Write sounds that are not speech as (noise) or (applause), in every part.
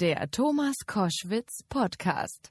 Der Thomas Koschwitz Podcast.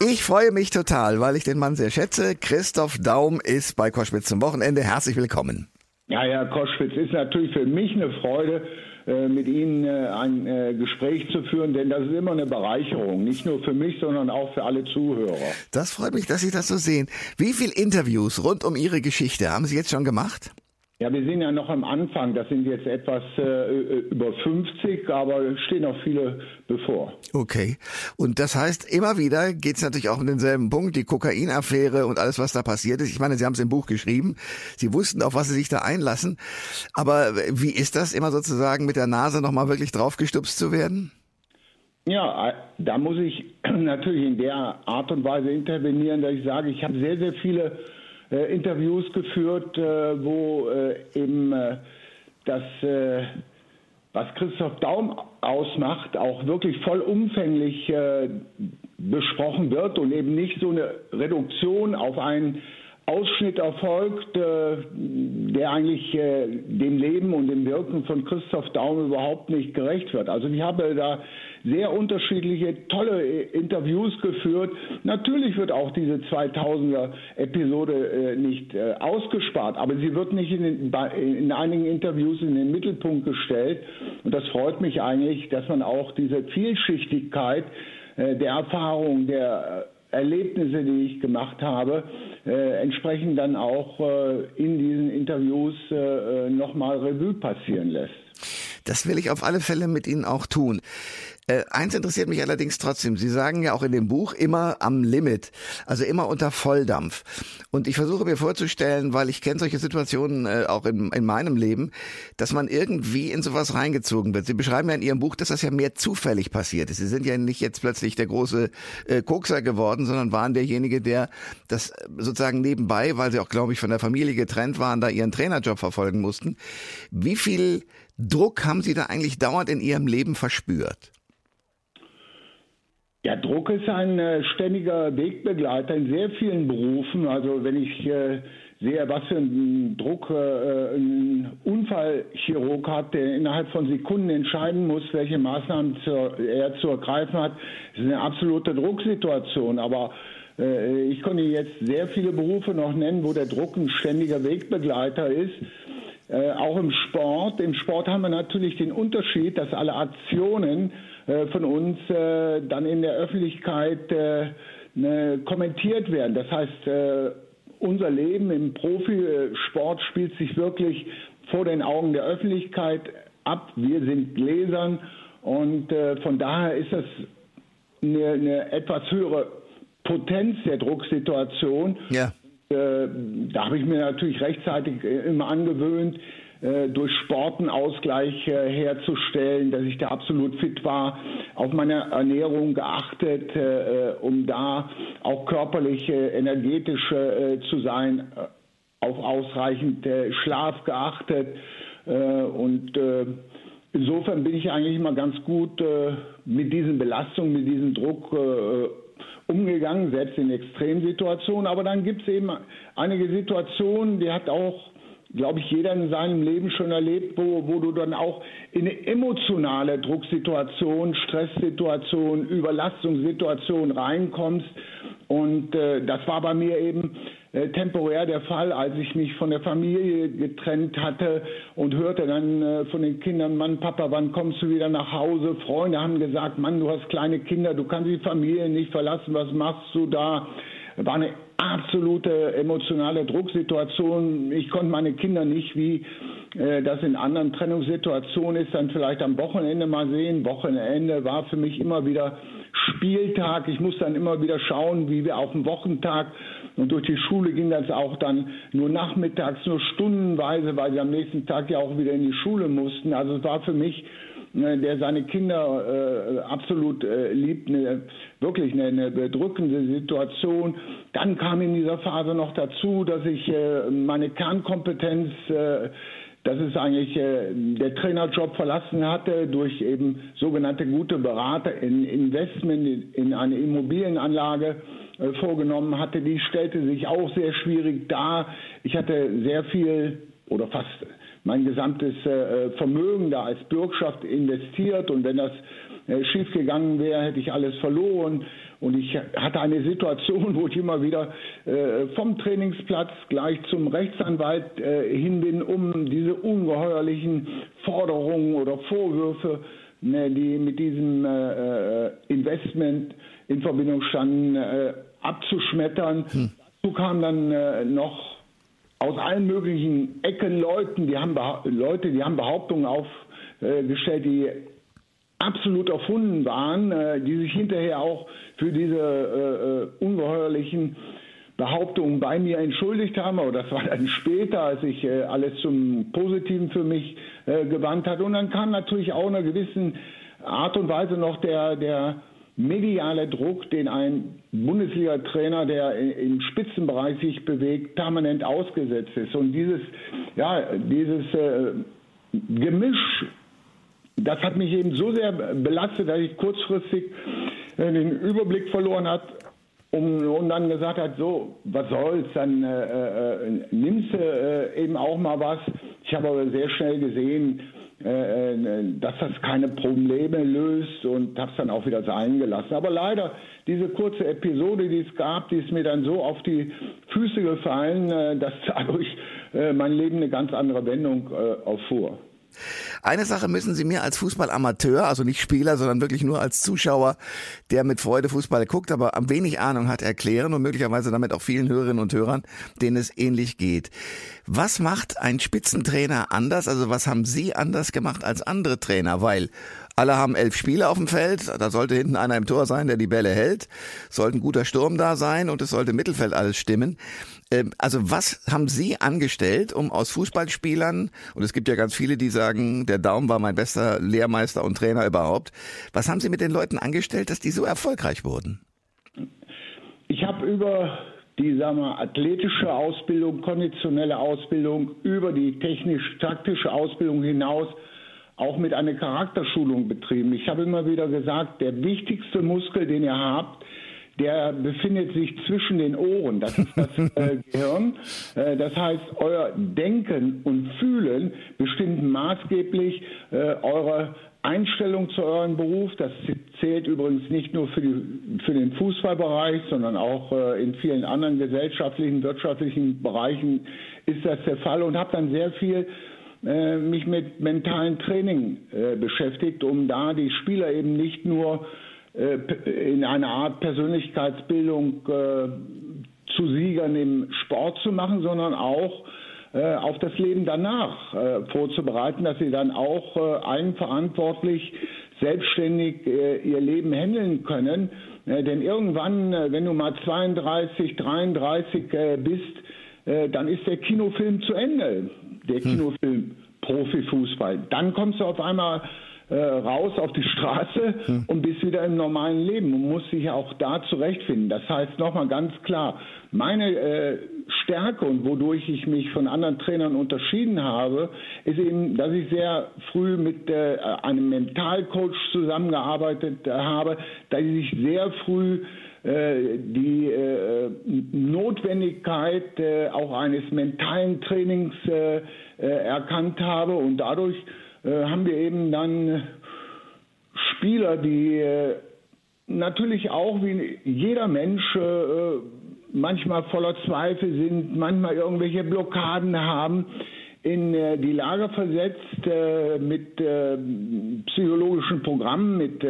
Ich freue mich total, weil ich den Mann sehr schätze. Christoph Daum ist bei Koschwitz zum Wochenende. Herzlich willkommen. Ja, Herr Koschwitz, ist natürlich für mich eine Freude, äh, mit Ihnen äh, ein äh, Gespräch zu führen, denn das ist immer eine Bereicherung, nicht nur für mich, sondern auch für alle Zuhörer. Das freut mich, dass Sie das so sehen. Wie viele Interviews rund um Ihre Geschichte haben Sie jetzt schon gemacht? Ja, wir sind ja noch am Anfang. Das sind jetzt etwas äh, über 50, aber es stehen noch viele bevor. Okay. Und das heißt, immer wieder geht es natürlich auch um denselben Punkt, die Kokainaffäre und alles, was da passiert ist. Ich meine, Sie haben es im Buch geschrieben. Sie wussten, auf was Sie sich da einlassen. Aber wie ist das, immer sozusagen mit der Nase nochmal wirklich draufgestupst zu werden? Ja, äh, da muss ich (clears throat) natürlich in der Art und Weise intervenieren, dass ich sage, ich habe sehr, sehr viele äh, Interviews geführt, äh, wo äh, eben äh, das, äh, was Christoph Daum ausmacht, auch wirklich vollumfänglich äh, besprochen wird und eben nicht so eine Reduktion auf einen Ausschnitt erfolgt, der eigentlich dem Leben und dem Wirken von Christoph Daum überhaupt nicht gerecht wird. Also ich habe da sehr unterschiedliche, tolle Interviews geführt. Natürlich wird auch diese 2000er Episode äh, nicht äh, ausgespart, aber sie wird nicht in, den, in einigen Interviews in den Mittelpunkt gestellt. Und das freut mich eigentlich, dass man auch diese Vielschichtigkeit äh, der Erfahrung, der äh, Erlebnisse, die ich gemacht habe, äh, entsprechend dann auch äh, in diesen Interviews äh, nochmal Revue passieren lässt. Das will ich auf alle Fälle mit Ihnen auch tun. Äh, eins interessiert mich allerdings trotzdem. Sie sagen ja auch in dem Buch immer am Limit, also immer unter Volldampf. Und ich versuche mir vorzustellen, weil ich kenne solche Situationen äh, auch in, in meinem Leben, dass man irgendwie in sowas reingezogen wird. Sie beschreiben ja in Ihrem Buch, dass das ja mehr zufällig passiert ist. Sie sind ja nicht jetzt plötzlich der große äh, Kokser geworden, sondern waren derjenige, der das sozusagen nebenbei, weil Sie auch, glaube ich, von der Familie getrennt waren, da Ihren Trainerjob verfolgen mussten. Wie viel Druck haben Sie da eigentlich dauernd in Ihrem Leben verspürt? Ja, Druck ist ein äh, ständiger Wegbegleiter in sehr vielen Berufen. Also wenn ich äh, sehe, was für einen Druck äh, ein Unfallchirurg hat, der innerhalb von Sekunden entscheiden muss, welche Maßnahmen zu, er zu ergreifen hat, ist eine absolute Drucksituation. Aber äh, ich konnte jetzt sehr viele Berufe noch nennen, wo der Druck ein ständiger Wegbegleiter ist. Äh, auch im Sport. Im Sport haben wir natürlich den Unterschied, dass alle Aktionen äh, von uns äh, dann in der Öffentlichkeit äh, ne, kommentiert werden. Das heißt, äh, unser Leben im Profisport spielt sich wirklich vor den Augen der Öffentlichkeit ab. Wir sind Gläsern und äh, von daher ist das eine, eine etwas höhere Potenz der Drucksituation. Ja. Äh, da habe ich mir natürlich rechtzeitig äh, immer angewöhnt, äh, durch Sport einen Ausgleich herzustellen, dass ich da absolut fit war, auf meine Ernährung geachtet, um da auch körperlich energetisch zu sein, auf ausreichend Schlaf geachtet und insofern bin ich eigentlich immer ganz gut mit diesen Belastungen, mit diesem Druck umgegangen, selbst in Extremsituationen. Aber dann gibt es eben einige Situationen, die hat auch, glaube ich, jeder in seinem Leben schon erlebt, wo, wo du dann auch in eine emotionale Drucksituation, Stresssituation, Überlastungssituation reinkommst. Und äh, das war bei mir eben äh, temporär der Fall, als ich mich von der Familie getrennt hatte und hörte dann äh, von den Kindern, Mann, Papa, wann kommst du wieder nach Hause? Freunde haben gesagt, Mann, du hast kleine Kinder, du kannst die Familie nicht verlassen, was machst du da? War eine absolute emotionale Drucksituation. Ich konnte meine Kinder nicht, wie äh, das in anderen Trennungssituationen ist, dann vielleicht am Wochenende mal sehen. Wochenende war für mich immer wieder Spieltag. Ich muss dann immer wieder schauen, wie wir auf dem Wochentag und durch die Schule ging das auch dann nur nachmittags, nur stundenweise, weil sie am nächsten Tag ja auch wieder in die Schule mussten. Also es war für mich, äh, der seine Kinder äh, absolut äh, liebt, eine, wirklich eine, eine, bedrückende Situation. Dann kam in dieser Phase noch dazu, dass ich äh, meine Kernkompetenz äh, das ist eigentlich äh, der Trainerjob verlassen hatte durch eben sogenannte gute Berater in Investment in, in eine Immobilienanlage äh, vorgenommen hatte, die stellte sich auch sehr schwierig dar. Ich hatte sehr viel oder fast mein gesamtes äh, Vermögen da als Bürgschaft investiert und wenn das äh, schiefgegangen wäre, hätte ich alles verloren. Und ich hatte eine Situation, wo ich immer wieder äh, vom Trainingsplatz gleich zum Rechtsanwalt äh, hin bin, um diese ungeheuerlichen Forderungen oder Vorwürfe, ne, die mit diesem äh, Investment in Verbindung standen, abzuschmettern. Hm. Dazu kam dann noch aus allen möglichen Ecken Leuten, die haben Leute, die haben Behauptungen aufgestellt, die absolut erfunden waren, äh, die sich hinterher auch für diese äh, äh, ungeheuerlichen Behauptungen bei mir entschuldigt haben, aber das war dann später, als ich äh, alles zum Positiven für mich äh, gewandt hat. Und dann kam natürlich auch in einer gewissen Art und Weise noch der, der mediale Druck, den ein Bundesliga-Trainer, der im Spitzenbereich sich bewegt, permanent ausgesetzt ist. Und dieses, ja, dieses äh, Gemisch das hat mich eben so sehr belastet, dass ich kurzfristig äh, den Überblick verloren hat und, dann gesagt hat, so, was soll's, dann äh, äh, nimmst du äh, eben auch mal was. Ich habe aber sehr schnell gesehen, äh, äh dass das keine Probleme löst und habe es dann auch wieder sein gelassen. Aber leider, diese kurze Episode, die es gab, die ist mir dann so auf die Füße gefallen, dass (laughs) dadurch mein Leben eine ganz andere Wendung auffuhr. Eine Sache müssen Sie mir als Fußballamateur, also nicht Spieler, sondern wirklich nur als Zuschauer, der mit Freude Fußball guckt, aber am wenig Ahnung hat, erklären und möglicherweise damit auch vielen Hörerinnen und Hörern, denen es ähnlich geht. Was macht ein Spitzentrainer anders? Also was haben Sie anders gemacht als andere Trainer? Weil alle haben elf Spieler auf dem Feld. Da sollte hinten einer im Tor sein, der die Bälle hält. Sollte ein guter Sturm da sein und es sollte im Mittelfeld alles stimmen. Ähm, also was haben Sie angestellt, um aus Fußballspielern, und es gibt ja ganz viele, die sagen, der Daum war mein bester Lehrmeister und Trainer überhaupt. Was haben Sie mit den Leuten angestellt, dass die so erfolgreich wurden? Ich habe über die sagen wir, athletische Ausbildung, konditionelle Ausbildung, über die technisch-taktische Ausbildung hinaus auch mit einer Charakterschulung betrieben. Ich habe immer wieder gesagt, der wichtigste Muskel, den ihr habt, der befindet sich zwischen den Ohren. Das ist das (laughs) äh, Gehirn. Äh, das heißt, euer Denken und Fühlen bestimmt maßgeblich äh, eure Einstellung zu eurem Beruf. Das zählt übrigens nicht nur für, die, für den Fußballbereich, sondern auch äh, in vielen anderen gesellschaftlichen, wirtschaftlichen Bereichen ist das der Fall und habe dann sehr viel äh, mich mit mentalen Training äh, beschäftigt, um da die Spieler eben nicht nur in einer Art Persönlichkeitsbildung äh, zu Siegern im Sport zu machen, sondern auch äh, auf das Leben danach äh, vorzubereiten, dass sie dann auch eigenverantwortlich, selbstständig ihr Leben handeln können. denn irgendwann, wenn du mal 32, 33 bist, dann ist der Kinofilm zu Ende der hm. Kinofilm Profifußball. Dann kommst du auf einmal äh, raus auf die Straße hm. und bist wieder im normalen Leben und musst dich auch da zurechtfinden. Das heißt nochmal ganz klar, meine äh, Stärke und wodurch ich mich von anderen Trainern unterschieden habe, ist eben, dass ich sehr früh mit äh, einem Mentalcoach zusammengearbeitet habe, dass ich sehr früh äh, die äh, Notwendigkeit äh, auch eines mentalen Trainings erkannt habe und dadurch haben wir eben dann Spieler, die natürlich auch wie jeder Mensch manchmal voller Zweifel sind, manchmal irgendwelche Blockaden haben, in die Lage versetzt mit psychologischen Programmen, mit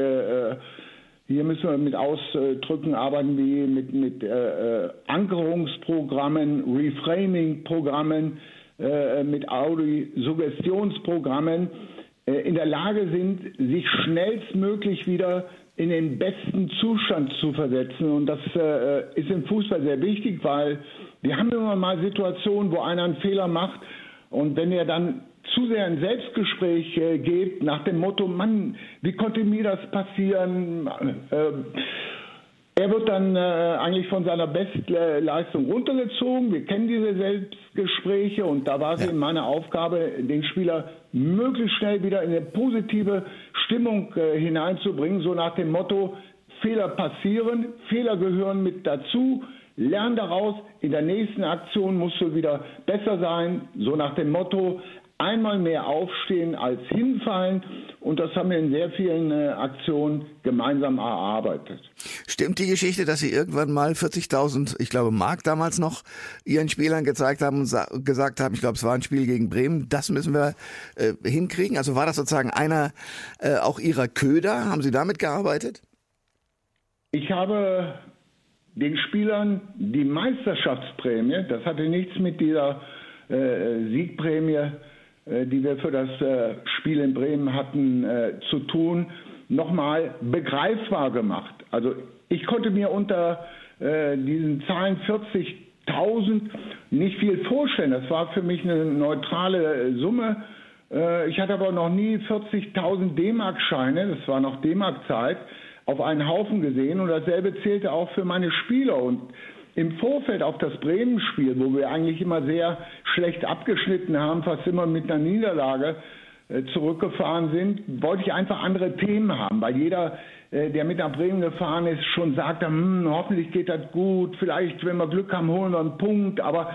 hier müssen wir mit Ausdrücken arbeiten wie mit, mit äh, äh Ankerungsprogrammen, Reframing-Programmen, äh, mit Audi-Suggestionsprogrammen äh, in der Lage sind, sich schnellstmöglich wieder in den besten Zustand zu versetzen. Und das äh, ist im Fußball sehr wichtig, weil wir haben immer mal Situationen, wo einer einen Fehler macht und wenn er dann zu sehr ein Selbstgespräch äh, geht nach dem Motto, Mann, wie konnte mir das passieren? Äh, er wird dann äh, eigentlich von seiner Bestleistung runtergezogen. Wir kennen diese Selbstgespräche und da war es ja. eben meine Aufgabe, den Spieler möglichst schnell wieder in eine positive Stimmung äh, hineinzubringen, so nach dem Motto, Fehler passieren, Fehler gehören mit dazu, lern daraus, in der nächsten Aktion musst du wieder besser sein, so nach dem Motto, einmal mehr aufstehen als hinfallen. Und das haben wir in sehr vielen äh, Aktionen gemeinsam erarbeitet. Stimmt die Geschichte, dass Sie irgendwann mal 40.000, ich glaube Mark damals noch, Ihren Spielern gezeigt haben und gesagt haben, ich glaube es war ein Spiel gegen Bremen, das müssen wir äh, hinkriegen? Also war das sozusagen einer äh, auch Ihrer Köder? Haben Sie damit gearbeitet? Ich habe den Spielern die Meisterschaftsprämie, das hatte nichts mit dieser äh, Siegprämie äh, die wir für das äh, Spiel in Bremen hatten, äh, zu tun, nochmal begreifbar gemacht. Also ich konnte mir unter diesen Zahlen 40.000 nicht viel vorstellen. Das war für mich eine neutrale Summe. Ich hatte aber noch nie 40.000 D-Mark-Scheine, das war noch D-Mark-Zeit, auf einen Haufen gesehen und dasselbe zählte auch für meine Spieler. Und im Vorfeld auf das Bremen-Spiel, wo wir eigentlich immer sehr schlecht abgeschnitten haben, fast immer mit einer Niederlage äh, zurückgefahren sind, wollte ich einfach andere Themen haben, weil jeder, äh, der mit nach Bremen gefahren ist, schon sagte, hm, hoffentlich geht das gut, vielleicht, wenn wir Glück haben, holen wir einen Punkt, aber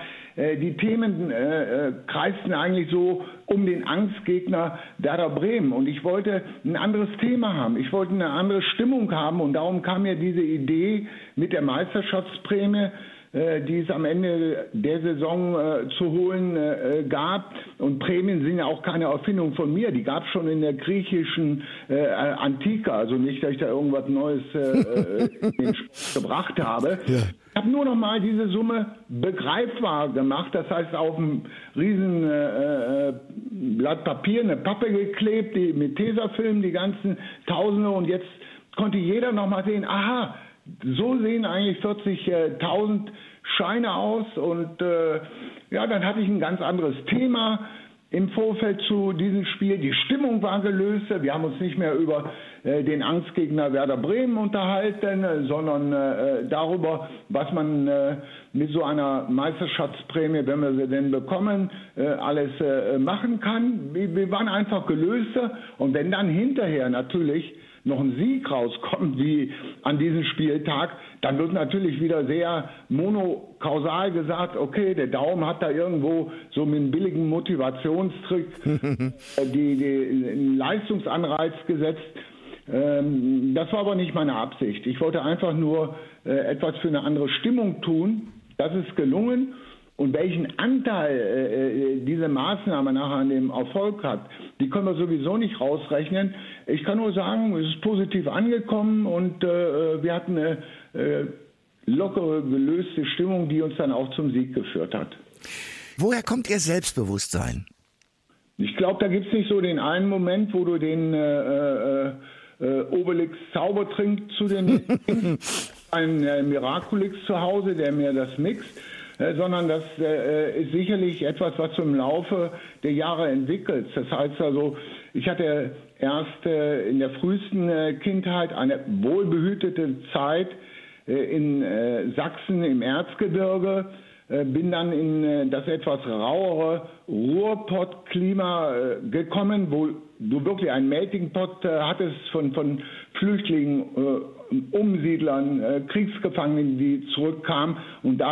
die Themen äh, äh, kreisten eigentlich so um den Angstgegner Werder Bremen. Und ich wollte ein anderes Thema haben. Ich wollte eine andere Stimmung haben. Und darum kam mir diese Idee mit der Meisterschaftsprämie äh, die es am Ende der Saison äh, zu holen äh, gab. Und Prämien sind ja auch keine Erfindung von mir. Die gab es schon in der griechischen äh, Antike. Also nicht, dass ich da irgendwas Neues äh, äh (laughs) gebracht habe. Ja. Ich habe nur noch mal diese Summe begreifbar gemacht. Das heißt, auf einem riesen äh, Blatt Papier eine Pappe geklebt, die, mit Tesafilm, die ganzen Tausende. Und jetzt konnte jeder noch mal sehen, aha, so sehen eigentlich 40.000 Scheine aus und äh, ja, dann hatte ich ein ganz anderes Thema im Vorfeld zu diesem Spiel. Die Stimmung war gelöst. Wir haben uns nicht mehr über äh, den Angstgegner Werder Bremen unterhalten, äh, sondern äh, darüber, was man äh, mit so einer Meisterschaftsprämie, wenn wir sie denn bekommen, äh, alles machen kann. Wir, wir waren einfach gelöster und wenn dann hinterher natürlich noch ein Sieg rauskommt, wie an diesem Spieltag, dann wird natürlich wieder sehr monokausal gesagt, okay, der Daumen hat da irgendwo so mit einem billigen Motivationstrick (laughs) äh, die, die, einen Leistungsanreiz gesetzt. Ähm, das war aber nicht meine Absicht. Ich wollte einfach nur äh, etwas für eine andere Stimmung tun. Das ist gelungen. Und welchen Anteil äh, äh, diese Maßnahme nachher an dem Erfolg hat, die können wir sowieso nicht rausrechnen. Ich kann nur sagen, es ist positiv angekommen und äh, wir hatten eine äh, lockere, gelöste Stimmung, die uns dann auch zum Sieg geführt hat. Woher kommt Ihr Selbstbewusstsein? Ich glaube, da gibt es nicht so den einen Moment, wo du den äh, äh, äh Obelix Zaubertrink zu den (laughs) ein äh, Miraculix zu Hause, der mir das mixt. Äh, sondern das äh, ist sicherlich etwas, was im Laufe der Jahre entwickelst. Das heißt also, ich hatte erst äh, in der frühesten Kindheit eine wohlbehütete Zeit in Sachsen im Erzgebirge, bin dann in das etwas rauere Ruhrpott-Klima gekommen, wo du wirklich einen Melting Pot hattest von, von Flüchtlingen, Umsiedlern, Kriegsgefangenen, die zurückkamen. Und da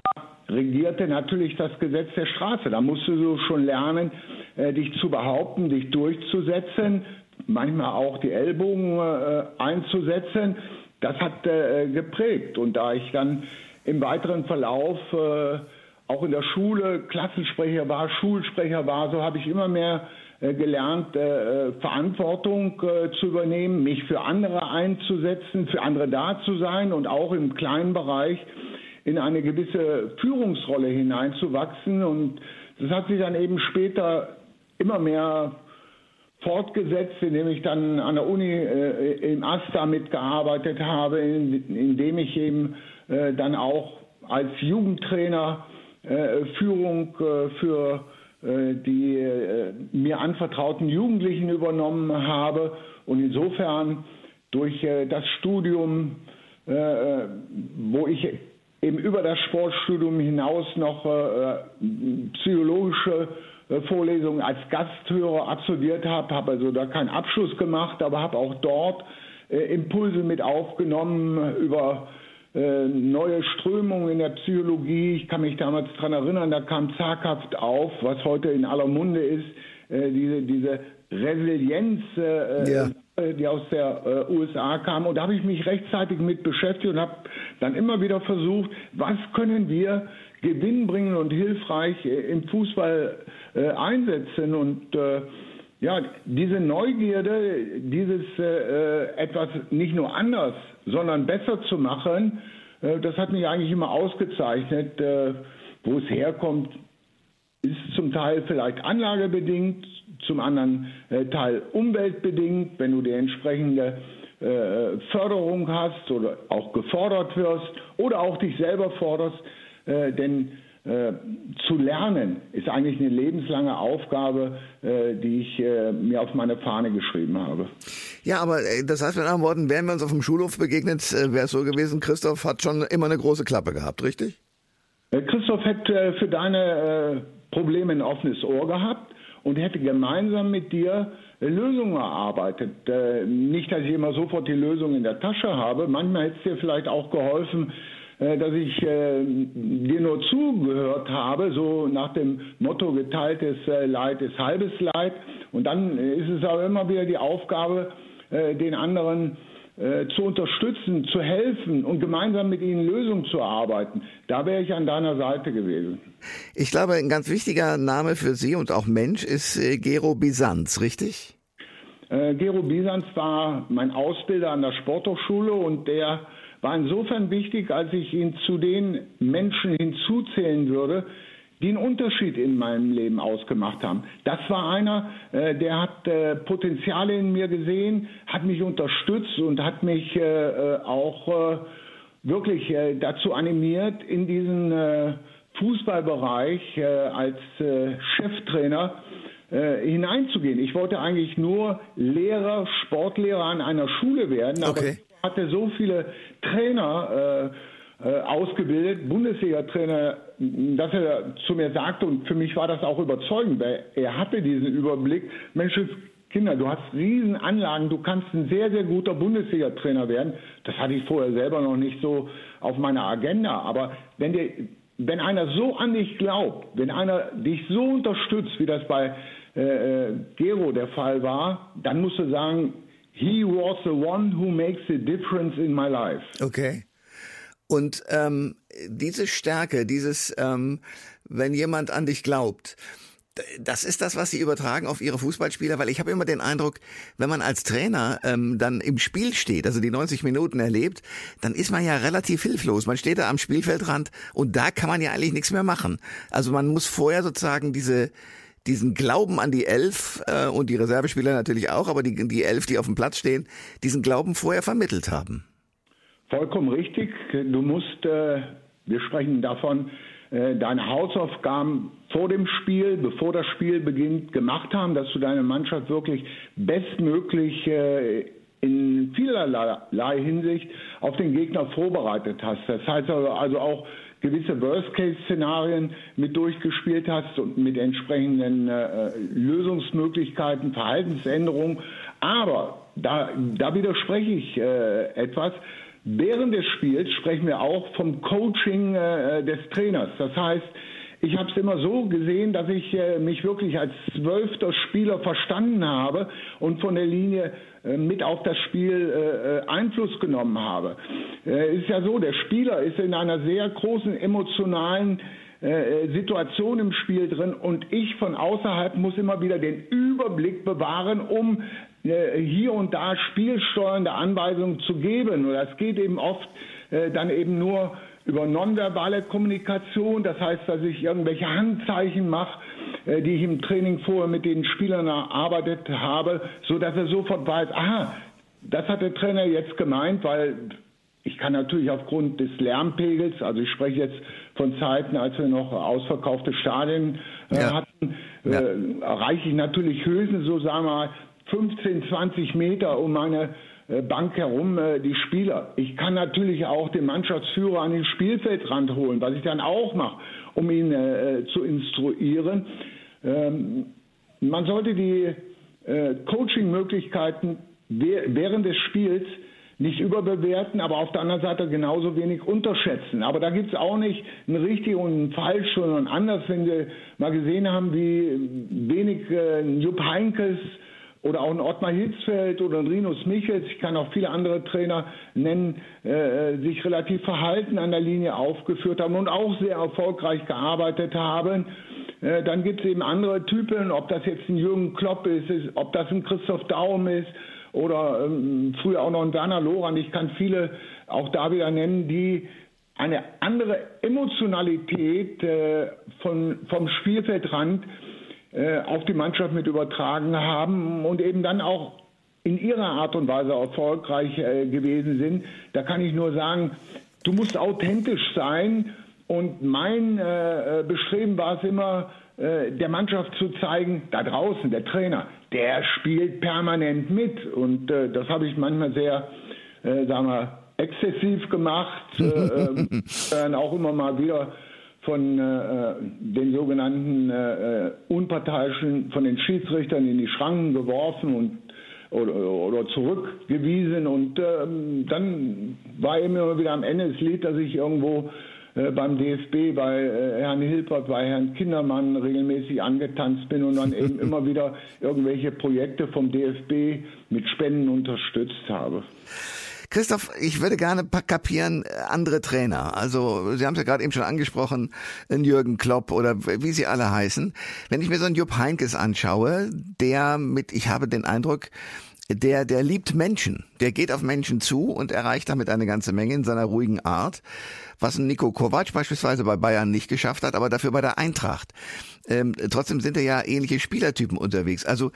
regierte natürlich das Gesetz der Straße. Da musst du schon lernen, äh, dich zu behaupten, dich durchzusetzen, manchmal auch die Ellbogen äh, einzusetzen. Das hat äh, geprägt. Und da ich dann im weiteren Verlauf auch in der Schule Klassensprecher war, Schulsprecher war, so habe ich immer mehr gelernt, Verantwortung zu übernehmen, mich für andere einzusetzen, für andere da zu sein und auch im kleinen Bereich in eine gewisse Führungsrolle hineinzuwachsen. Und das hat sich dann eben später immer mehr fortgesetzt, indem ich dann an der Uni äh, im AStA mitgearbeitet habe, in, indem ich eben äh, dann auch als Jugendtrainer äh, Führung äh, für äh, die äh, mir anvertrauten Jugendlichen übernommen habe und insofern durch das Studium, wo ich eben über das Sportstudium hinaus noch äh, psychologische äh, Vorlesungen als Gasthörer absolviert habe, habe also da keinen Abschluss gemacht, aber habe auch dort äh, Impulse mit aufgenommen über neue Strömungen in der Psychologie. Ich kann mich damals daran erinnern, da kam zaghaft auf, was heute in aller Munde ist, diese, diese Resilienz, ja. Die aus der äh, USA kam. Und da habe ich mich rechtzeitig mit beschäftigt und habe dann immer wieder versucht, was können wir gewinnbringend und hilfreich im Fußball einsetzen und ja, diese Neugierde, dieses äh, etwas nicht nur anders, sondern besser zu machen, äh, das hat mich eigentlich immer ausgezeichnet. Äh, wo es herkommt, ist zum Teil vielleicht anlagebedingt, zum anderen äh, Teil umweltbedingt, wenn du die entsprechende äh, Förderung hast oder auch gefordert wirst oder auch dich selber forderst, äh, denn äh, zu lernen ist eigentlich eine lebenslange Aufgabe, äh, die ich äh, mir auf meine Fahne geschrieben habe. Ja, aber äh, das heißt mit anderen Worten, wären wir uns auf dem Schulhof begegnet, äh, wäre es so gewesen, Christoph hat schon immer eine große Klappe gehabt, richtig? Äh, Christoph hätte für deine Probleme ein offenes Ohr gehabt und hätte gemeinsam mit dir Lösungen erarbeitet. Nicht, dass ich immer sofort die Lösung in der Tasche habe. Manchmal hätte es dir vielleicht auch geholfen, äh, dass ich äh, dir nur zugehört habe, so nach dem Motto geteiltes äh, Leid ist halbes Leid. Und dann ist es aber immer wieder die Aufgabe, äh, den anderen äh, zu unterstützen, zu helfen und gemeinsam mit ihnen Lösungen zu erarbeiten. Da wäre ich an deiner Seite gewesen. Ich glaube, ein ganz wichtiger Name für Sie und auch Mensch ist äh, Gero Bisanz, richtig? Gero Bisanz war mein Ausbilder an der Sporthochschule und der war insofern wichtig, als ich ihn zu den Menschen hinzuzählen würde, die einen Unterschied in meinem Leben ausgemacht haben. Das war einer, äh, der hat äh, Potenziale in mir gesehen, hat mich unterstützt und hat mich äh, äh auch äh, wirklich äh, dazu animiert, in diesen Fußballbereich als Cheftrainer hineinzugehen. Ich wollte eigentlich nur Lehrer, Sportlehrer an einer Schule werden, aber okay hatte so viele Trainer äh, äh, ausgebildet, Bundesliga-Trainer, dass er zu mir sagte, und für mich war das auch überzeugend, weil er hatte diesen Überblick, Mensch, Kinder, du hast Riesenanlagen, du kannst ein sehr, sehr guter Bundesliga-Trainer werden. Das hatte ich vorher selber noch nicht so auf meiner Agenda. Aber wenn dir, wenn einer so an dich glaubt, wenn einer dich so unterstützt, wie das bei äh, äh Gero der Fall war, dann musst du sagen, He was the one who makes a difference in my life. Okay. Und ähm, diese Stärke, dieses, ähm, wenn jemand an dich glaubt, das ist das, was Sie übertragen auf Ihre Fußballspieler, weil ich habe immer den Eindruck, wenn man als Trainer ähm, dann im Spiel steht, also die 90 Minuten erlebt, dann ist man ja relativ hilflos. Man steht da am Spielfeldrand und da kann man ja eigentlich nichts mehr machen. Also man muss vorher sozusagen diese diesen Glauben an die Elf äh, und die Reservespieler natürlich auch, aber die, die Elf, die auf dem Platz stehen, diesen Glauben vorher vermittelt haben. Vollkommen richtig. Du musst, äh, wir sprechen davon, deine Hausaufgaben vor dem Spiel, bevor das Spiel beginnt, gemacht haben, dass du deine Mannschaft wirklich bestmöglich äh, in vielerlei Hinsicht auf den Gegner vorbereitet hast. Das heißt also, also auch gewisse Worst-Case-Szenarien mit durchgespielt hast und mit entsprechenden äh, Lösungsmöglichkeiten, Verhaltensänderungen. Aber da, da widerspreche ich äh, etwas. Während des Spiels sprechen wir auch vom Coaching äh, des Trainers. Das heißt, ich habe es immer so gesehen, dass ich äh, mich wirklich als zwölfter Spieler verstanden habe und von der Linie äh, mit auf das Spiel äh, äh Einfluss genommen habe. Äh, ist ja so, der Spieler ist in einer sehr großen emotionalen äh, Situation im Spiel drin und ich von außerhalb muss immer wieder den Überblick bewahren, um hier und da spielsteuernde Anweisungen zu geben. Und das geht eben oft dann eben nur über nonverbale Kommunikation, das heißt, dass ich irgendwelche Handzeichen mache, äh, die ich im Training vorher mit den Spielern erarbeitet habe, so dass er sofort weiß, aha, das hat der Trainer jetzt gemeint, weil ich kann natürlich aufgrund des Lärmpegels, also ich spreche jetzt von Zeiten, als wir noch ausverkaufte Stadien äh, ja. hatten, äh, ja. erreiche ich natürlich höchstens so sagen wir mal 15, 20 Meter, um meine äh, Bank herum äh, die Spieler. Ich kann natürlich auch den Mannschaftsführer an den Spielfeldrand holen, was ich dann auch mache, um ihn äh, zu instruieren. Ähm, man sollte die Coaching-Möglichkeiten während des Spiels nicht überbewerten, aber auf der anderen Seite genauso wenig unterschätzen. Aber da gibt es auch nicht ein richtig und ein falsch, sondern anders, wenn wir mal gesehen haben, wie wenig äh, Jupp Heinkes oder auch ein Ottmar Hitzfeld oder ein Rinus Michels, ich kann auch viele andere Trainer nennen, äh, sich relativ verhalten an der Linie aufgeführt haben und auch sehr erfolgreich gearbeitet haben. Äh, dann gibt es eben andere Typen, ob das jetzt ein Jürgen Klopp ist, ist ob das ein Christoph Daum ist oder ähm, früher auch noch ein Werner Loran. Ich kann viele auch da wieder nennen, die eine andere Emotionalität äh, von, vom Spielfeldrand äh, auf die Mannschaft mit übertragen haben und eben dann auch in ihrer Art und Weise erfolgreich äh, gewesen sind. Da kann ich nur sagen, du musst authentisch sein und mein äh, Bestreben war es immer, äh, der Mannschaft zu zeigen, da draußen, der Trainer, der spielt permanent mit. Und äh, das habe ich manchmal sehr, äh, sagen wir, exzessiv gemacht. äh, (laughs) äh, auch immer mal wieder von äh, den sogenannten äh, unparteiischen, von den Schiedsrichtern in die Schranken geworfen und oder, oder zurückgewiesen und ähm, dann war eben immer wieder am Ende das Lied, dass ich irgendwo äh, beim DFB bei äh, Herrn Hilpert, bei Herrn Kindermann regelmäßig angetanzt bin und dann eben (laughs) immer wieder irgendwelche Projekte vom DFB mit Spenden unterstützt habe. Christoph, ich würde gerne kapieren, äh, andere Trainer. Also, Sie haben es ja gerade eben schon angesprochen, Jürgen Klopp oder wie sie alle heißen. Wenn ich mir so einen Jupp Heinkes anschaue, der mit, ich habe den Eindruck, der, der liebt Menschen. Der geht auf Menschen zu und erreicht damit eine ganze Menge in seiner ruhigen Art. Was Nico Kovac beispielsweise bei Bayern nicht geschafft hat, aber dafür bei der Eintracht. Ähm, trotzdem sind da ja ähnliche Spielertypen unterwegs. Also,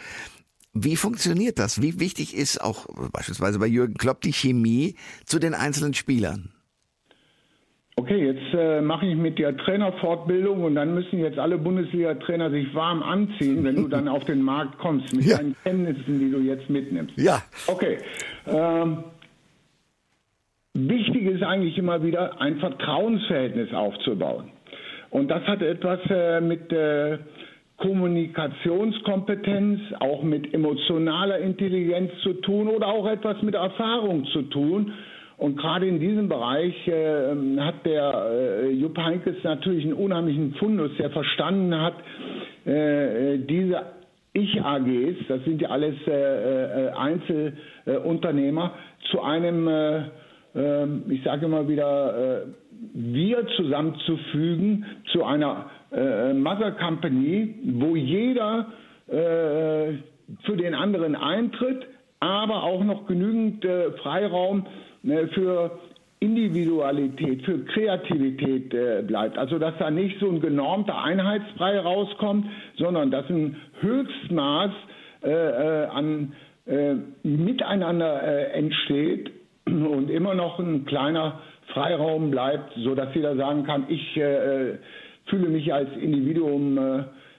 wie funktioniert das? Wie wichtig ist auch beispielsweise bei Jürgen Klopp die Chemie zu den einzelnen Spielern? Okay, jetzt äh, mache ich mit der Trainerfortbildung und dann müssen jetzt alle Bundesliga-Trainer sich warm anziehen, wenn du dann auf den Markt kommst mit ja. deinen Kenntnissen, die du jetzt mitnimmst. Ja. Okay. Ähm, wichtig ist eigentlich immer wieder ein Vertrauensverhältnis aufzubauen. Und das hat etwas äh, mit äh, Kommunikationskompetenz, auch mit emotionaler Intelligenz zu tun oder auch etwas mit Erfahrung zu tun. Und gerade in diesem Bereich äh, hat der äh, Jupp Heinkes natürlich einen unheimlichen Fundus, der verstanden hat, äh, diese Ich-AGs, das sind ja alles äh, äh, Einzelunternehmer, zu einem, äh, ich sage immer wieder, wir zusammenzufügen, zu einer Mother Company, wo jeder für den anderen eintritt, aber auch noch genügend Freiraum Ne, für Individualität, für Kreativität äh, bleibt. Also dass da nicht so ein genormter Einheitsbrei rauskommt, sondern dass ein Höchstmaß äh, äh an äh, Miteinander äh, entsteht und immer noch ein kleiner Freiraum bleibt, so dass jeder sagen kann, ich äh, fühle mich als Individuum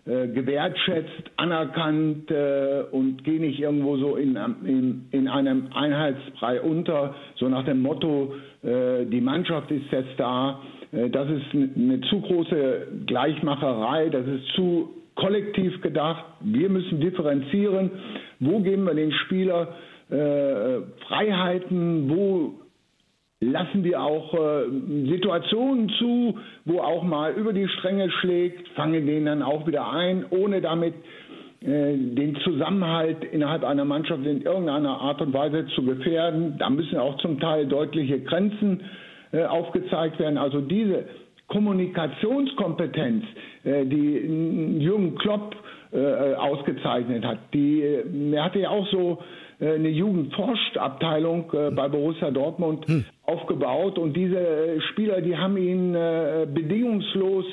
äh, gewertschätzt, anerkannt äh, und gehe nicht irgendwo so in, in, in einem Einheitsbrei unter, so nach dem Motto, äh, die Mannschaft ist jetzt da. Äh, das ist eine zu große Gleichmacherei, das ist zu kollektiv gedacht. Wir müssen differenzieren. Wo geben wir den Spieler äh, Freiheiten? Wo lassen wir auch äh, Situationen zu, wo auch mal über die Stränge schlägt, fangen den dann auch wieder ein, ohne damit äh, den Zusammenhalt innerhalb einer Mannschaft in irgendeiner Art und Weise zu gefährden. Da müssen auch zum Teil deutliche Grenzen äh, aufgezeigt werden. Also diese Kommunikationskompetenz, äh, die Jürgen Klopp äh, ausgezeichnet hat, die, äh, er hatte ja auch so äh, eine Jugendforschtabteilung äh, bei Borussia Dortmund hm. aufgebaut und diese äh, Spieler, die haben ihn bedingungslos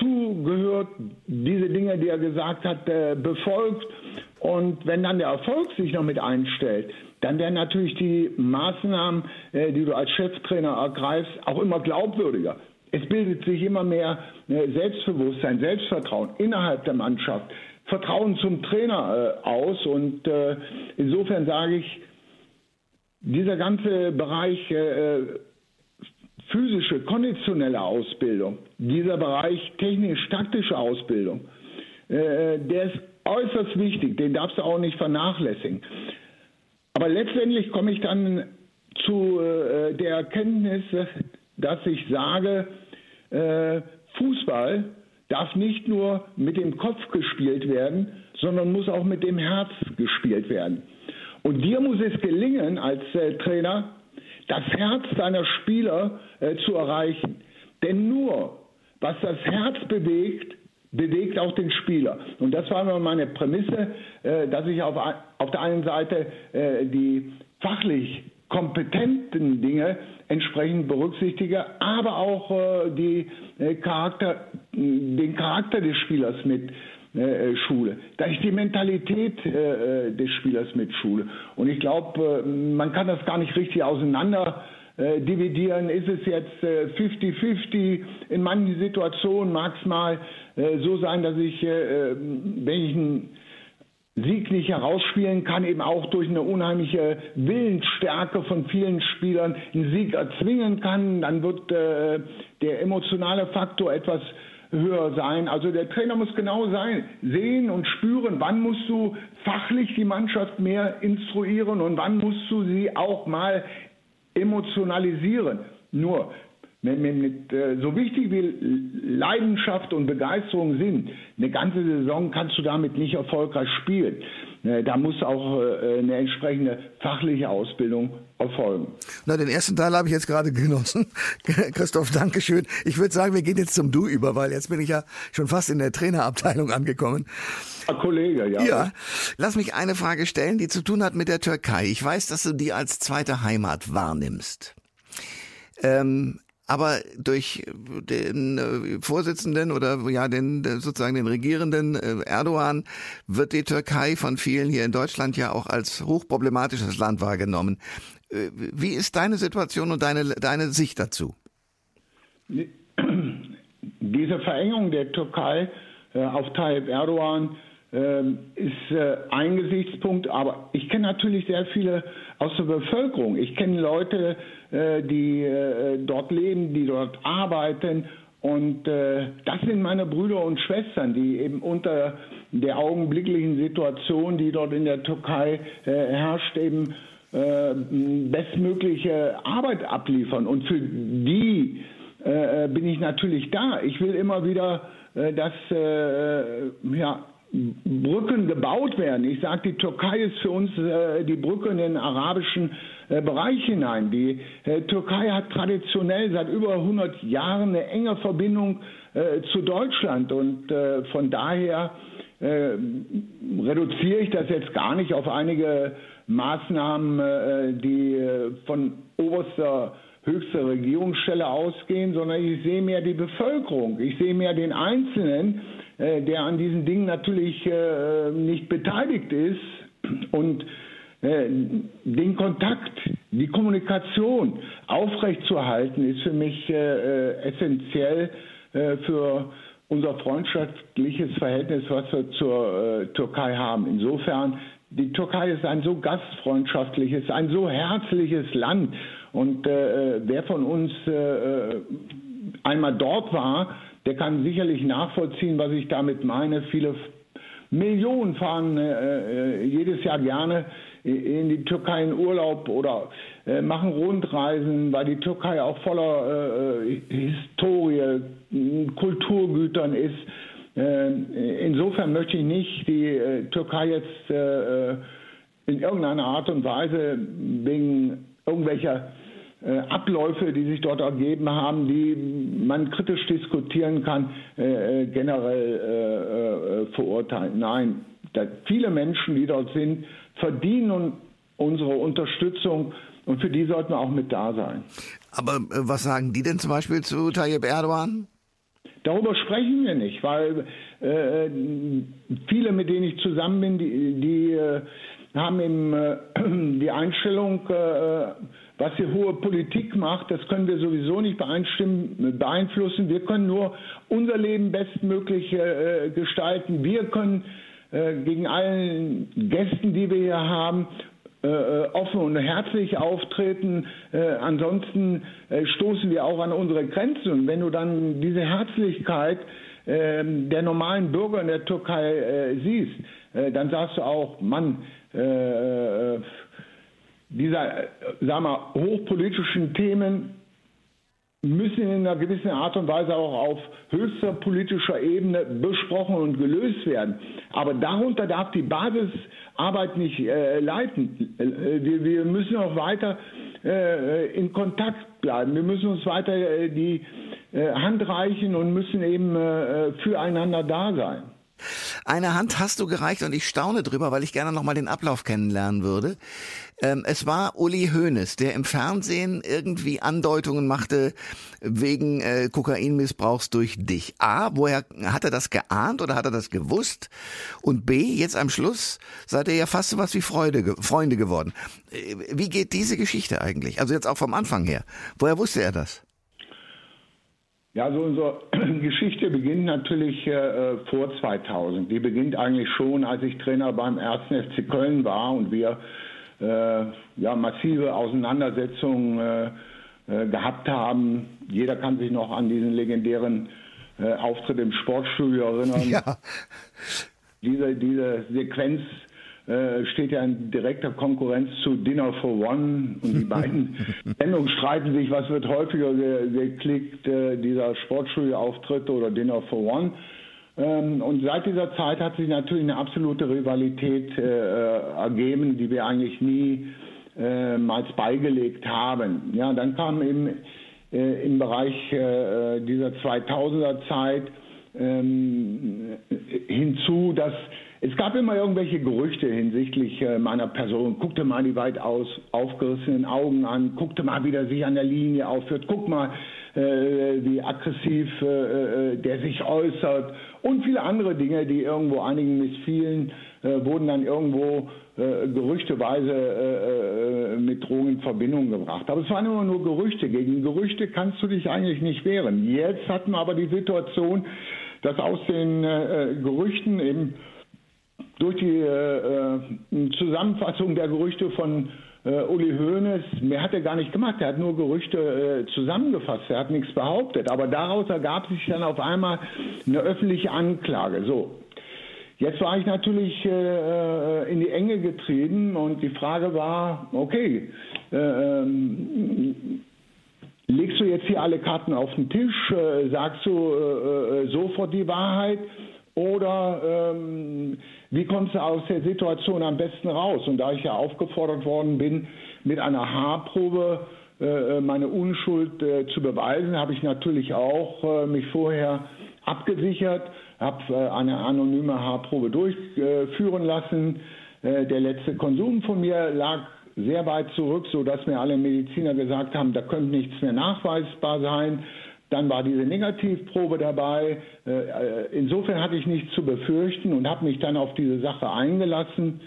zugehört, diese Dinge, die er gesagt hat, befolgt. Und wenn dann der Erfolg sich noch mit einstellt, dann werden natürlich die Maßnahmen, die du als Cheftrainer ergreifst, auch immer glaubwürdiger. Es bildet sich immer mehr Selbstbewusstsein, Selbstvertrauen innerhalb der Mannschaft. Vertrauen zum Trainer äh, aus. Und äh, insofern sage ich, dieser ganze Bereich äh, physische, konditionelle Ausbildung, dieser Bereich technisch-taktische Ausbildung, der ist äußerst wichtig, den darfst du auch nicht vernachlässigen. Aber letztendlich komme ich dann zu der Erkenntnis, dass ich sage, Fußball darf nicht nur mit dem Kopf gespielt werden, sondern muss auch mit dem Herz gespielt werden. Und dir muss es gelingen, als äh, Trainer, das Herz deiner Spieler äh, zu erreichen. Denn nur was das Herz bewegt, bewegt auch den Spieler. Und das war immer meine Prämisse, äh, dass ich auf, auf der einen Seite äh, die fachlich kompetenten Dinge entsprechend berücksichtige, aber auch äh, die, Charakter, den Charakter des Spielers mit Schule, da ich die Mentalität des Spielers mit Schule. Und ich glaube, man kann das gar nicht richtig auseinander äh, dividieren, ist es jetzt 50-50. Äh, In manchen Situationen mag es mal äh, so sein, dass ich, äh, wenn ich einen Sieg nicht herausspielen kann, eben auch durch eine unheimliche Willensstärke von vielen Spielern einen Sieg erzwingen kann. Dann wird äh, der emotionale Faktor etwas höher sein. Also der Trainer muss genau sein, sehen und spüren, wann musst du fachlich die Mannschaft mehr instruieren und wann musst du sie auch mal emotionalisieren. Nur, mit, mit, mit, äh, so wichtig wie Leidenschaft und Begeisterung sind, eine ganze Saison kannst du damit nicht erfolgreich spielen. Äh, da muss auch äh, eine entsprechende fachliche Ausbildung erfolgen. Na, den ersten Teil habe ich jetzt gerade (laughs) genossen. Christoph, Dankeschön. Ich würde sagen, wir gehen jetzt zum Du über, weil jetzt bin ich ja schon fast in der Trainerabteilung angekommen. Herr Kollege, ja. Ja. Lass mich eine Frage stellen, die zu tun hat mit der Türkei. Ich weiß, dass du die als zweite Heimat wahrnimmst. Ähm, aber durch den äh, Vorsitzenden oder ja den sozusagen den Regierenden äh, Erdogan wird die Türkei von vielen hier in Deutschland ja auch als hochproblematisches Land wahrgenommen. Äh, wie ist deine Situation und deine deine Sicht dazu? Diese Verengung der Türkei auf Tayyip Erdogan ähm, ist äh, ein Gesichtspunkt, aber ich kenne natürlich sehr viele aus der Bevölkerung. Ich kenne Leute, äh, die äh, dort leben, die dort arbeiten und das sind meine Brüder und Schwestern, die eben unter der augenblicklichen Situation, die dort in der Türkei herrscht, eben bestmögliche Arbeit abliefern. Und für die bin ich natürlich da. Ich will immer wieder, dass ja, Brücken gebaut werden. Ich sage, die Türkei ist für uns äh, die Brücke in den arabischen äh, Bereich hinein. Die äh, Türkei hat traditionell seit über 100 Jahren eine enge Verbindung äh, zu Deutschland und äh, von daher äh, reduziere ich das jetzt gar nicht auf einige Maßnahmen, die von oberster höchster Regierungsstelle ausgehen, sondern ich sehe mehr die Bevölkerung, ich sehe mehr den Einzelnen, äh, der an diesen Dingen natürlich äh, nicht beteiligt ist und äh, den Kontakt, die Kommunikation aufrechtzuerhalten, ist für mich essentiell für unser freundschaftliches Verhältnis, was wir zur Türkei haben. Insofern, die Türkei ist ein so gastfreundschaftliches, ein so herzliches Land. Und äh, wer von uns äh, einmal dort war, der kann sicherlich nachvollziehen, was ich damit meine. Viele Millionen fahren äh, äh, jedes Jahr gerne in die Türkei in Urlaub oder äh, machen Rundreisen, weil die Türkei auch voller äh, Historie, Kulturgütern ist. Äh, insofern möchte ich nicht die äh, Türkei jetzt in irgendeiner Art und Weise wegen irgendwelcher äh, Abläufe, die sich dort ergeben haben, die man kritisch diskutieren kann, äh, äh generell äh, äh, verurteilen. Nein, viele Menschen, die dort sind, verdienen unsere Unterstützung und für die sollten wir auch mit da sein. Aber was sagen die denn zum Beispiel zu Tayyip Erdogan? Darüber sprechen wir nicht, weil äh, viele, mit denen ich zusammen bin, die, die äh, haben eben äh, (clears throat) die Einstellung, was die hohe Politik macht, das können wir sowieso nicht beeinflussen. Wir können nur unser Leben bestmöglich äh, gestalten. Wir können äh, gegen allen Gästen, die wir hier haben, äh, äh offen und herzlich auftreten. Äh, ansonsten äh, stoßen wir auch an unsere Grenzen. Und wenn du dann diese Herzlichkeit ähm, der normalen Bürger in der Türkei siehst, dann sagst du auch, Mann, dieser, äh, sagen wir, hochpolitischen Themen müssen in einer gewissen Art und Weise auch auf höchster politischer Ebene besprochen und gelöst werden. Aber darunter darf die Basisarbeit nicht äh, leiten. Äh, wir, wir, müssen auch weiter äh, in Kontakt bleiben. Wir müssen uns weiter äh, die äh, Hand reichen und müssen eben äh, füreinander da sein. Eine Hand hast du gereicht und ich staune drüber, weil ich gerne nochmal den Ablauf kennenlernen würde. Ähm, es war Uli Hoeneß, der im Fernsehen irgendwie Andeutungen machte wegen äh, Kokainmissbrauchs durch dich. A, woher hat er das geahnt oder hat er das gewusst? Und B, jetzt am Schluss seid ihr ja fast so was wie Freude, Freunde geworden. Äh, wie geht diese Geschichte eigentlich? Also jetzt auch vom Anfang her. Woher wusste er das? Ja, also unsere (clears throat) Geschichte beginnt natürlich äh, vor 2000. Die beginnt eigentlich schon, als ich Trainer beim 1. FC Köln war und wir äh, ja, massive Auseinandersetzungen äh, äh, gehabt haben. Jeder kann sich noch an diesen legendären äh, Auftritt im Sportstudio erinnern. (laughs) Ja. Diese, diese Sequenz äh, steht ja in direkter Konkurrenz zu Dinner for One und die beiden (laughs) Sendungen streiten sich, was wird häufiger geklickt, äh, dieser Sportschulauftritt oder Dinner for One. Ähm, und seit dieser Zeit hat sich natürlich eine absolute Rivalität äh, ergeben, die wir eigentlich nie mal beigelegt haben. Ja, dann kam eben im Bereich dieser 2000er Zeit ähm, hinzu, dass es gab immer irgendwelche Gerüchte hinsichtlich äh, meiner Person. Guckte mal die weit aus, aufgerissenen Augen an, guckte mal, wie der sich an der Linie aufführt, guck mal, äh, wie aggressiv äh, der sich äußert und viele andere Dinge, die irgendwo einigen missfielen, wurden dann irgendwo gerüchteweise mit Drogen in Verbindung gebracht. Aber es waren immer nur Gerüchte. Gegen Gerüchte kannst du dich eigentlich nicht wehren. Jetzt hatten wir aber die Situation, dass aus den Gerüchten eben durch die äh, äh, Zusammenfassung der Gerüchte von äh, Uli Hoeneß, mehr hat er gar nicht gemacht, er hat nur Gerüchte äh, zusammengefasst, er hat nichts behauptet, aber daraus ergab sich dann auf einmal eine öffentliche Anklage. So, Jetzt war ich natürlich äh, äh in die Enge getrieben und die Frage war, okay, äh, ähm, legst du jetzt hier alle Karten auf den Tisch, sagst du sofort die Wahrheit oder ähm, wie kommst du aus der Situation am besten raus? Und da ich ja aufgefordert worden bin, mit einer Haarprobe äh, meine Unschuld äh, zu beweisen, habe ich natürlich auch äh, mich vorher abgesichert, habe äh, eine anonyme Haarprobe durchführen lassen. Äh, der letzte Konsum von mir lag sehr weit zurück, sodass mir alle Mediziner gesagt haben, da könnte nichts mehr nachweisbar sein. Dann war diese Negativprobe dabei. Äh, äh, insofern hatte ich nichts zu befürchten und habe mich dann auf diese Sache eingelassen.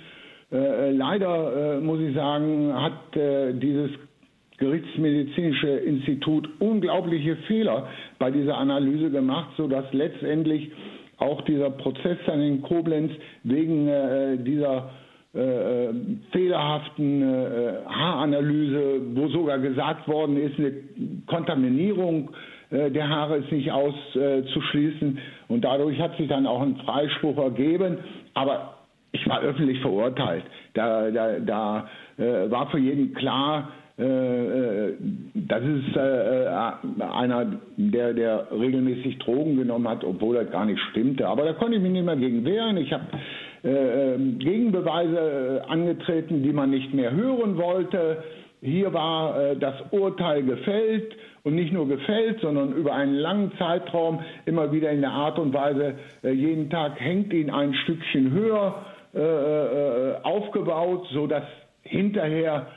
Äh, leider muss ich sagen, hat dieses Gerichtsmedizinische Institut unglaubliche Fehler bei dieser Analyse gemacht, sodass letztendlich auch dieser Prozess dann in Koblenz wegen dieser äh, fehlerhaften äh, Haaranalyse, wo sogar gesagt worden ist, eine Kontaminierung der Haare ist nicht auszuschließen. Und dadurch hat sich dann auch ein Freispruch ergeben. Aber ich war öffentlich verurteilt. Da, da, da äh, war für jeden klar, äh, äh das ist äh, einer, der, der regelmäßig Drogen genommen hat, obwohl das gar nicht stimmte. Aber da konnte ich mich nicht mehr gegen wehren. Ich habe äh, ähm, Gegenbeweise angetreten, die man nicht mehr hören wollte. Hier war das Urteil gefällt und nicht nur gefällt, sondern über einen langen Zeitraum immer wieder in der Art und Weise, äh, jeden Tag hängt ihn ein Stückchen höher äh, äh, aufgebaut, sodass hinterher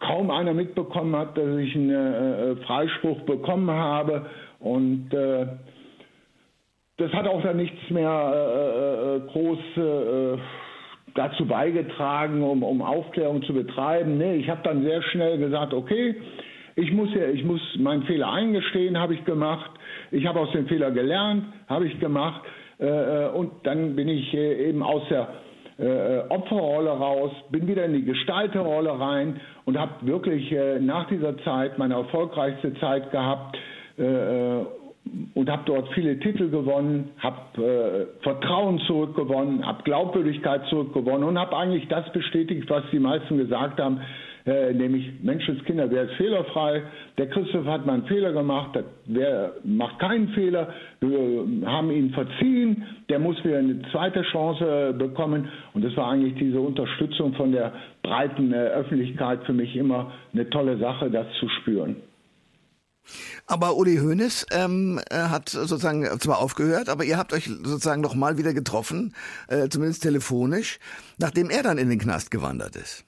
kaum einer mitbekommen hat, dass ich einen Freispruch bekommen habe. Und das hat auch dann nichts mehr groß dazu beigetragen, um, Aufklärung zu betreiben. Nee, ich habe dann sehr schnell gesagt, okay, ich muss ja, ich muss meinen Fehler eingestehen, habe ich gemacht. Ich habe aus dem Fehler gelernt, habe ich gemacht. Äh, äh, und dann bin ich äh, eben aus der Opferrolle raus, bin wieder in die Gestalterrolle rein und habe wirklich nach dieser Zeit meine erfolgreichste Zeit gehabt und habe dort viele Titel gewonnen, habe äh, Vertrauen zurückgewonnen, habe Glaubwürdigkeit zurückgewonnen und habe eigentlich das bestätigt, was die meisten gesagt haben, äh, nämlich Menschenskinder, wer ist fehlerfrei? Der Christoph hat mal einen Fehler gemacht, wer macht keinen Fehler? Wir haben ihn verziehen, der muss wieder eine zweite Chance bekommen. Und das war eigentlich diese Unterstützung von der breiten äh, Öffentlichkeit für mich immer eine tolle Sache, das zu spüren. Aber Uli Hoeneß ähm, äh, hat sozusagen zwar aufgehört, aber ihr habt euch sozusagen noch mal wieder getroffen, äh, zumindest telefonisch, nachdem er dann in den Knast gewandert ist.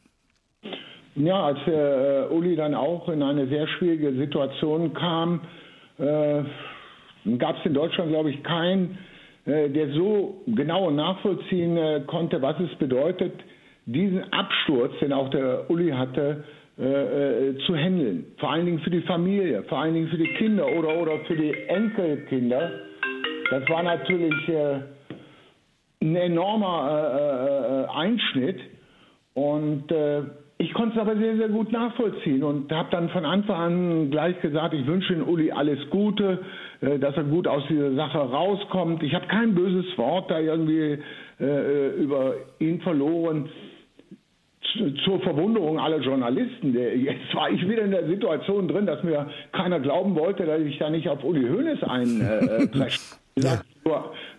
Ja, als äh, Uli dann auch in eine sehr schwierige Situation kam, äh, gab es in Deutschland, glaube ich, keinen, äh, der so genau nachvollziehen äh, konnte, was es bedeutet, diesen Absturz, den auch der Uli hatte, äh, äh, zu handeln. Vor allen Dingen für die Familie, vor allen Dingen für die Kinder oder, oder für die Enkelkinder. Das war natürlich äh, ein enormer Einschnitt. Und ich konnte es aber sehr, sehr gut nachvollziehen und habe dann von Anfang an gleich gesagt, ich wünsche den Uli alles Gute, dass er gut aus dieser Sache rauskommt. Ich habe kein böses Wort da irgendwie äh, über ihn verloren zur Verwunderung aller Journalisten. Jetzt war ich wieder in der Situation drin, dass mir keiner glauben wollte, dass ich da nicht auf Uli Hoeneß einpresche. Äh, (laughs) ja.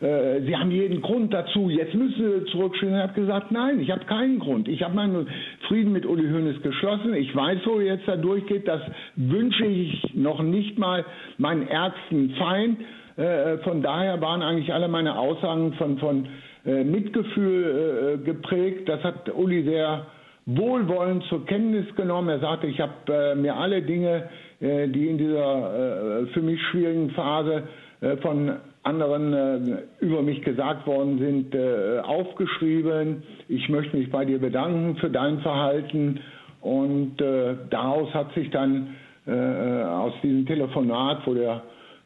äh, Sie haben jeden Grund dazu, jetzt müssen Sie zurückstehen. Er hat gesagt, nein, ich habe keinen Grund. Ich habe meinen Frieden mit Uli Hoeneß geschlossen. Ich weiß, wo jetzt da durchgeht. Das wünsche ich noch nicht mal meinen ärgsten Feind. Äh, von daher waren eigentlich alle meine Aussagen von, von äh, Mitgefühl äh, geprägt. Das hat Uli sehr wohlwollend zur Kenntnis genommen. Er sagte, ich habe äh, mir alle Dinge, äh, die in dieser äh, für mich schwierigen Phase äh, von anderen äh, über mich gesagt worden sind, äh, aufgeschrieben. Ich möchte mich bei dir bedanken für dein Verhalten. Und daraus hat sich dann aus diesem Telefonat, wo der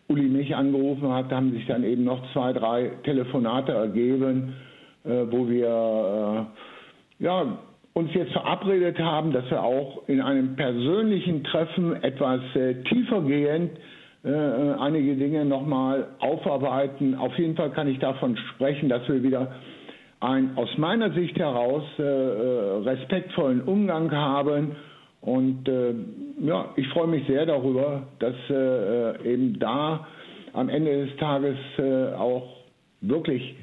Uli mich angerufen hat, haben sich dann eben noch zwei, drei Telefonate ergeben, wo wir ja, uns jetzt verabredet haben, dass wir auch in einem persönlichen Treffen etwas äh, tiefergehend äh, einige Dinge nochmal aufarbeiten. Auf jeden Fall kann ich davon sprechen, dass wir wieder einen aus meiner Sicht heraus äh, äh respektvollen Umgang haben. Und äh, ja, ich freue mich sehr darüber, dass äh, eben da am Ende des Tages auch wirklich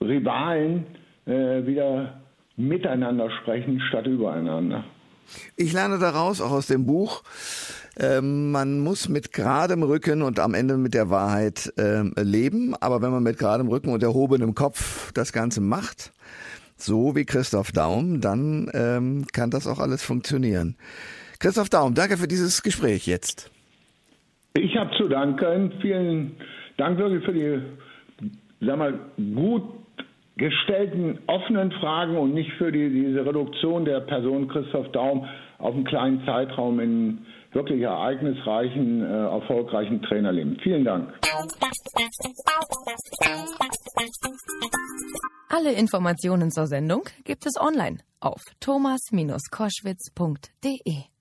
Rivalen wieder miteinander sprechen statt übereinander. Ich lerne daraus, auch aus dem Buch, äh, man muss mit geradem Rücken und am Ende mit der Wahrheit äh, leben. Aber wenn man mit geradem Rücken und erhobenem Kopf das Ganze macht, so wie Christoph Daum, dann ähm, kann das auch alles funktionieren. Christoph Daum, danke für dieses Gespräch jetzt. Ich habe zu danken. Vielen Dank wirklich für die, sag mal, gut gestellten offenen Fragen und nicht für die, diese Reduktion der Person Christoph Daum auf einen kleinen Zeitraum in wirklich ereignisreichen, äh, erfolgreichen Trainerleben. Vielen Dank. Alle Informationen zur Sendung gibt es online auf thomas-koschwitz.de.